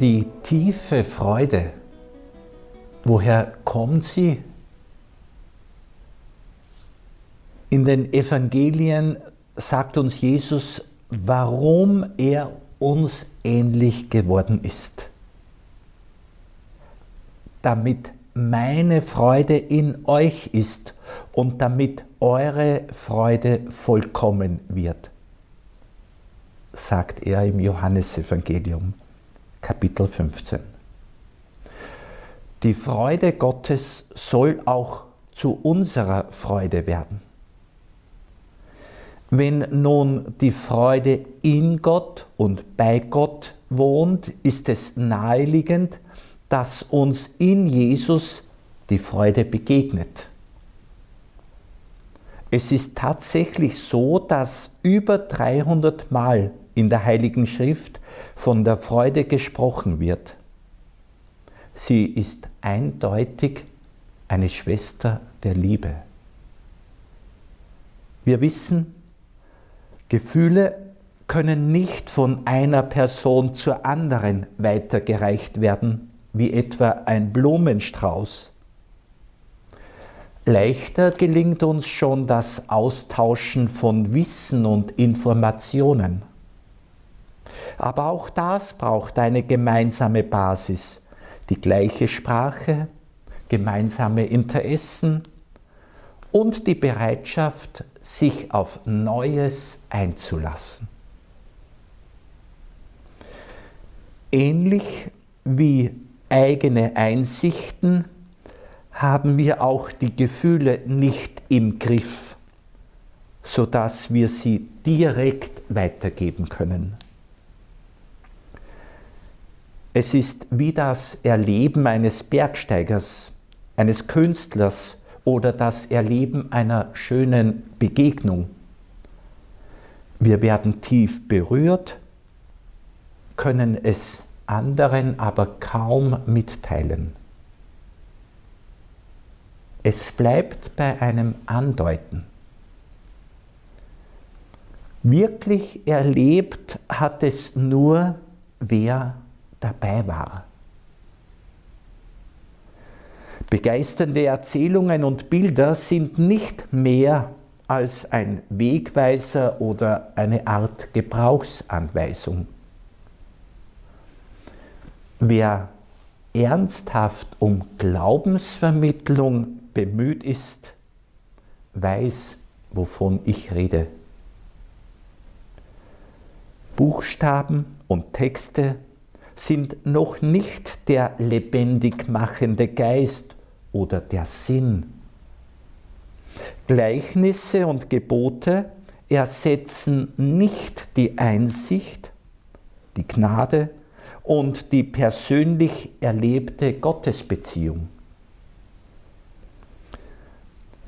Die tiefe Freude, woher kommt sie? In den Evangelien sagt uns Jesus, warum er uns ähnlich geworden ist. Damit meine Freude in euch ist und damit eure Freude vollkommen wird, sagt er im Johannesevangelium Kapitel 15. Die Freude Gottes soll auch zu unserer Freude werden. Wenn nun die Freude in Gott und bei Gott wohnt, ist es naheliegend, dass uns in Jesus die Freude begegnet. Es ist tatsächlich so, dass über 300 Mal in der Heiligen Schrift von der Freude gesprochen wird. Sie ist eindeutig eine Schwester der Liebe. Wir wissen, Gefühle können nicht von einer Person zur anderen weitergereicht werden, wie etwa ein Blumenstrauß. Leichter gelingt uns schon das Austauschen von Wissen und Informationen. Aber auch das braucht eine gemeinsame Basis, die gleiche Sprache, gemeinsame Interessen und die Bereitschaft, sich auf Neues einzulassen. Ähnlich wie eigene Einsichten haben wir auch die Gefühle nicht im Griff, sodass wir sie direkt weitergeben können. Es ist wie das Erleben eines Bergsteigers, eines Künstlers oder das Erleben einer schönen Begegnung. Wir werden tief berührt, können es anderen aber kaum mitteilen. Es bleibt bei einem Andeuten. Wirklich erlebt hat es nur, wer dabei war. Begeisternde Erzählungen und Bilder sind nicht mehr als ein Wegweiser oder eine Art Gebrauchsanweisung. Wer ernsthaft um Glaubensvermittlung bemüht ist, weiß, wovon ich rede. Buchstaben und Texte sind noch nicht der lebendig machende Geist oder der Sinn. Gleichnisse und Gebote ersetzen nicht die Einsicht, die Gnade und die persönlich erlebte Gottesbeziehung.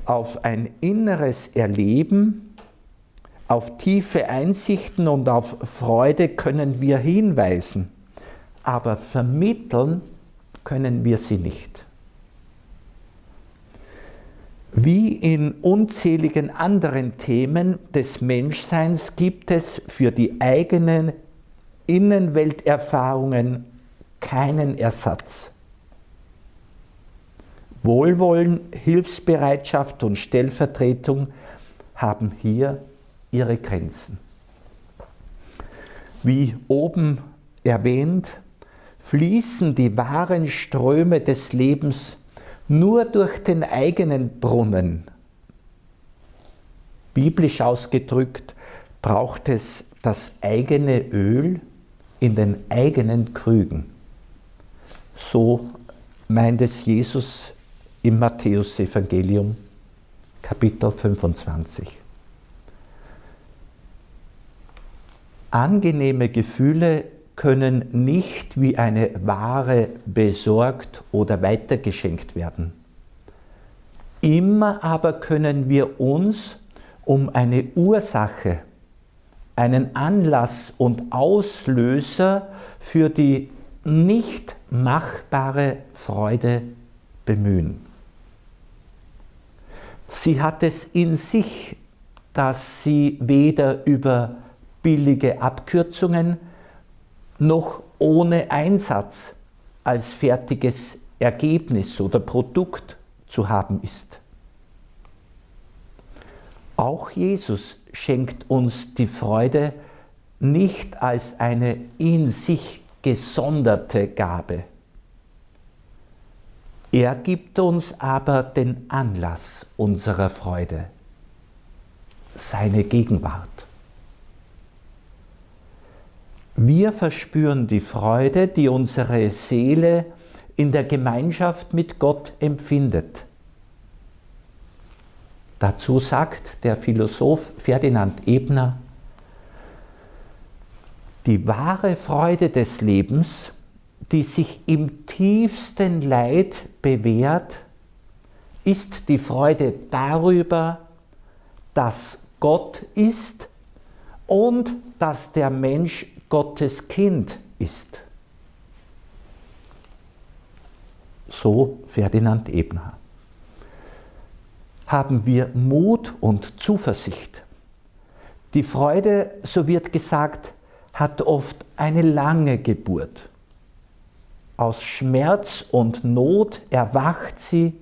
Auf ein inneres Erleben, auf tiefe Einsichten und auf Freude können wir hinweisen, aber vermitteln können wir sie nicht. Wie in unzähligen anderen Themen des Menschseins gibt es für die eigenen Innenwelterfahrungen keinen Ersatz. Wohlwollen, Hilfsbereitschaft und Stellvertretung haben hier ihre Grenzen. Wie oben erwähnt, fließen die wahren Ströme des Lebens nur durch den eigenen Brunnen. Biblisch ausgedrückt braucht es das eigene Öl, in den eigenen Krügen. So meint es Jesus im Matthäusevangelium Kapitel 25. Angenehme Gefühle können nicht wie eine Ware besorgt oder weitergeschenkt werden. Immer aber können wir uns um eine Ursache einen Anlass und Auslöser für die nicht machbare Freude bemühen. Sie hat es in sich, dass sie weder über billige Abkürzungen noch ohne Einsatz als fertiges Ergebnis oder Produkt zu haben ist. Auch Jesus schenkt uns die Freude nicht als eine in sich gesonderte Gabe. Er gibt uns aber den Anlass unserer Freude, seine Gegenwart. Wir verspüren die Freude, die unsere Seele in der Gemeinschaft mit Gott empfindet. Dazu sagt der Philosoph Ferdinand Ebner, die wahre Freude des Lebens, die sich im tiefsten Leid bewährt, ist die Freude darüber, dass Gott ist und dass der Mensch Gottes Kind ist. So Ferdinand Ebner. Haben wir Mut und Zuversicht. Die Freude, so wird gesagt, hat oft eine lange Geburt. Aus Schmerz und Not erwacht sie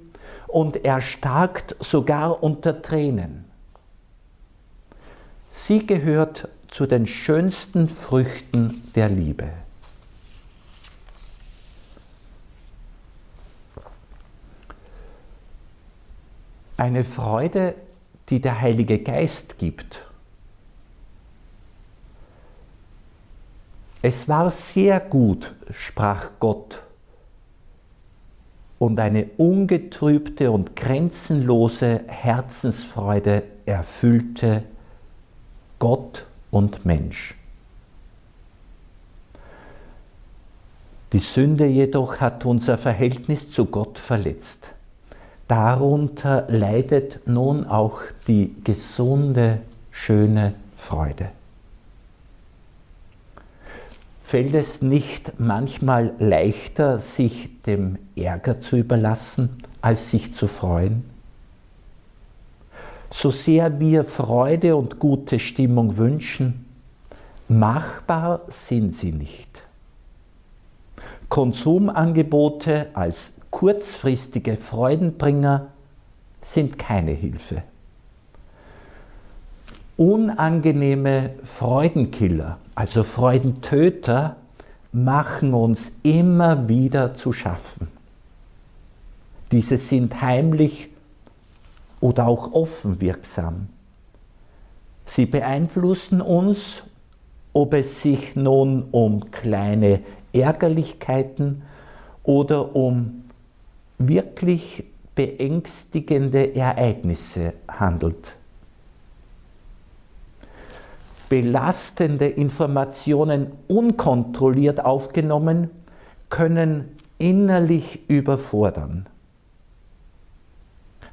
und erstarkt sogar unter Tränen. Sie gehört zu den schönsten Früchten der Liebe. Eine Freude, die der Heilige Geist gibt. Es war sehr gut, sprach Gott, und eine ungetrübte und grenzenlose Herzensfreude erfüllte Gott und Mensch. Die Sünde jedoch hat unser Verhältnis zu Gott verletzt. Darunter leidet nun auch die gesunde, schöne Freude. Fällt es nicht manchmal leichter, sich dem Ärger zu überlassen, als sich zu freuen? So sehr wir Freude und gute Stimmung wünschen, machbar sind sie nicht. Konsumangebote als kurzfristige Freudenbringer sind keine Hilfe. Unangenehme Freudenkiller, also Freudentöter, machen uns immer wieder zu schaffen. Diese sind heimlich oder auch offen wirksam. Sie beeinflussen uns, ob es sich nun um kleine Ärgerlichkeiten oder um wirklich beängstigende Ereignisse handelt. Belastende Informationen unkontrolliert aufgenommen können innerlich überfordern.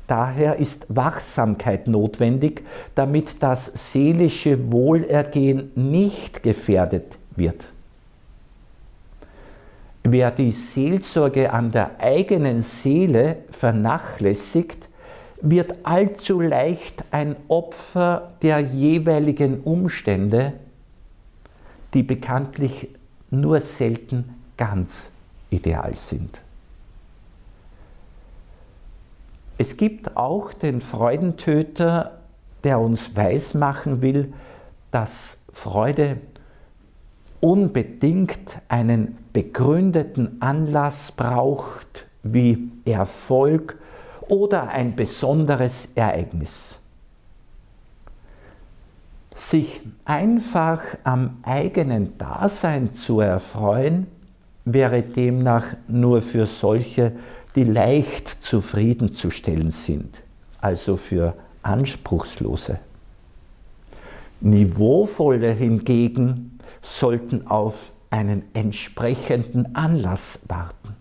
Daher ist Wachsamkeit notwendig, damit das seelische Wohlergehen nicht gefährdet wird. Wer die Seelsorge an der eigenen Seele vernachlässigt, wird allzu leicht ein Opfer der jeweiligen Umstände, die bekanntlich nur selten ganz ideal sind. Es gibt auch den Freudentöter, der uns weismachen will, dass Freude unbedingt einen begründeten Anlass braucht, wie Erfolg oder ein besonderes Ereignis. Sich einfach am eigenen Dasein zu erfreuen, wäre demnach nur für solche, die leicht zufriedenzustellen sind, also für Anspruchslose. Niveauvolle hingegen sollten auf einen entsprechenden Anlass warten.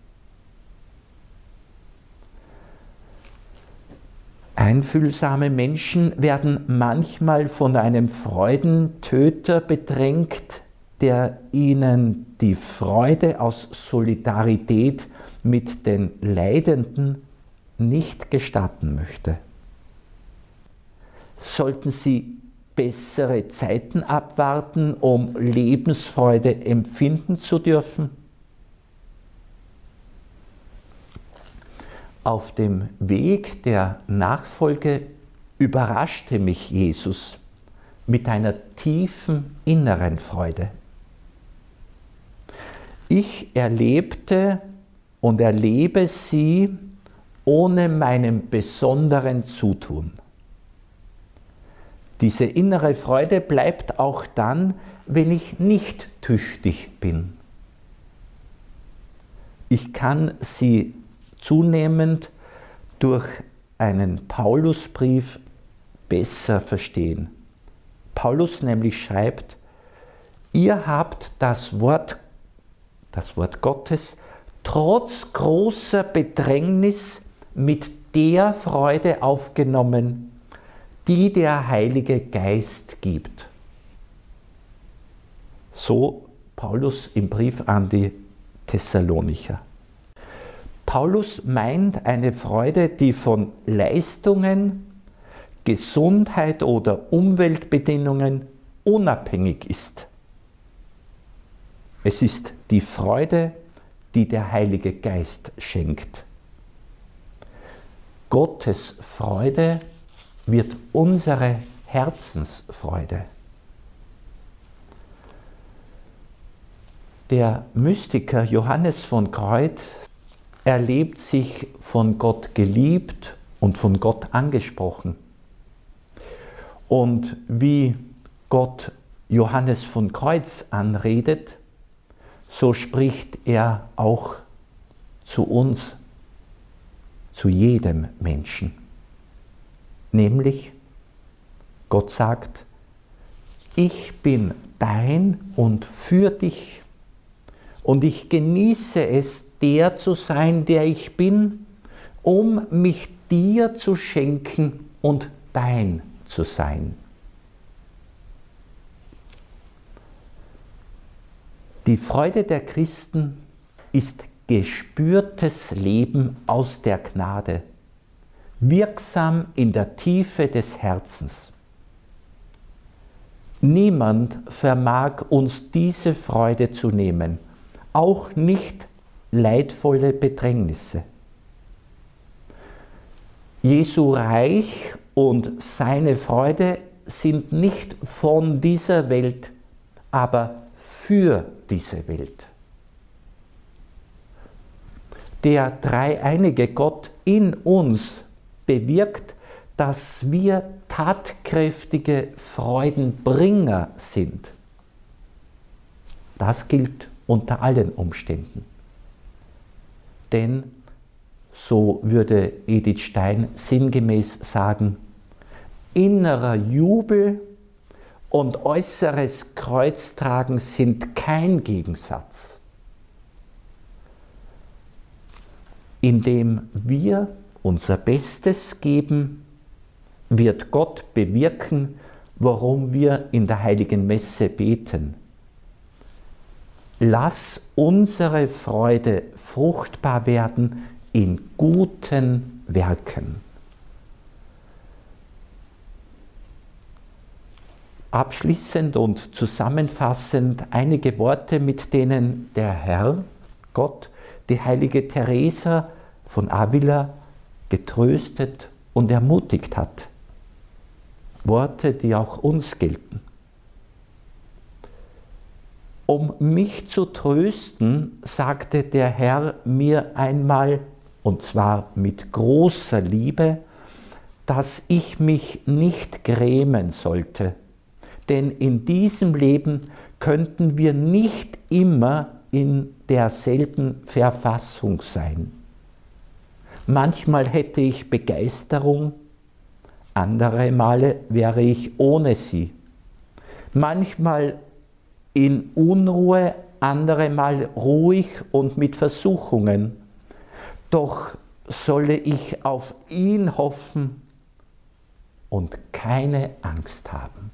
Einfühlsame Menschen werden manchmal von einem Freudentöter bedrängt, der ihnen die Freude aus Solidarität mit den Leidenden nicht gestatten möchte. Sollten sie bessere Zeiten abwarten, um Lebensfreude empfinden zu dürfen? Auf dem Weg der Nachfolge überraschte mich Jesus mit einer tiefen inneren Freude. Ich erlebte und erlebe sie ohne meinen besonderen Zutun. Diese innere Freude bleibt auch dann, wenn ich nicht tüchtig bin. Ich kann sie zunehmend durch einen Paulusbrief besser verstehen. Paulus nämlich schreibt, ihr habt das Wort, das Wort Gottes trotz großer Bedrängnis mit der Freude aufgenommen, die der Heilige Geist gibt. So Paulus im Brief an die Thessalonicher. Paulus meint eine Freude, die von Leistungen, Gesundheit oder Umweltbedingungen unabhängig ist. Es ist die Freude, die der Heilige Geist schenkt. Gottes Freude wird unsere Herzensfreude. Der Mystiker Johannes von Kreuz erlebt sich von Gott geliebt und von Gott angesprochen. Und wie Gott Johannes von Kreuz anredet, so spricht er auch zu uns, zu jedem Menschen. Nämlich, Gott sagt, ich bin dein und für dich und ich genieße es, der zu sein, der ich bin, um mich dir zu schenken und dein zu sein. Die Freude der Christen ist gespürtes Leben aus der Gnade wirksam in der Tiefe des Herzens. Niemand vermag uns diese Freude zu nehmen, auch nicht leidvolle Bedrängnisse. Jesu Reich und seine Freude sind nicht von dieser Welt, aber für diese Welt. Der dreieinige Gott in uns bewirkt, dass wir tatkräftige Freudenbringer sind. Das gilt unter allen Umständen. Denn, so würde Edith Stein sinngemäß sagen, innerer Jubel und äußeres Kreuztragen sind kein Gegensatz. Indem wir unser Bestes geben, wird Gott bewirken, worum wir in der heiligen Messe beten. Lass unsere Freude fruchtbar werden in guten Werken. Abschließend und zusammenfassend einige Worte, mit denen der Herr, Gott, die heilige Teresa von Avila getröstet und ermutigt hat. Worte, die auch uns gelten. Um mich zu trösten, sagte der Herr mir einmal, und zwar mit großer Liebe, dass ich mich nicht grämen sollte, denn in diesem Leben könnten wir nicht immer in derselben Verfassung sein. Manchmal hätte ich Begeisterung, andere Male wäre ich ohne sie. Manchmal in Unruhe, andere Mal ruhig und mit Versuchungen. Doch solle ich auf ihn hoffen und keine Angst haben.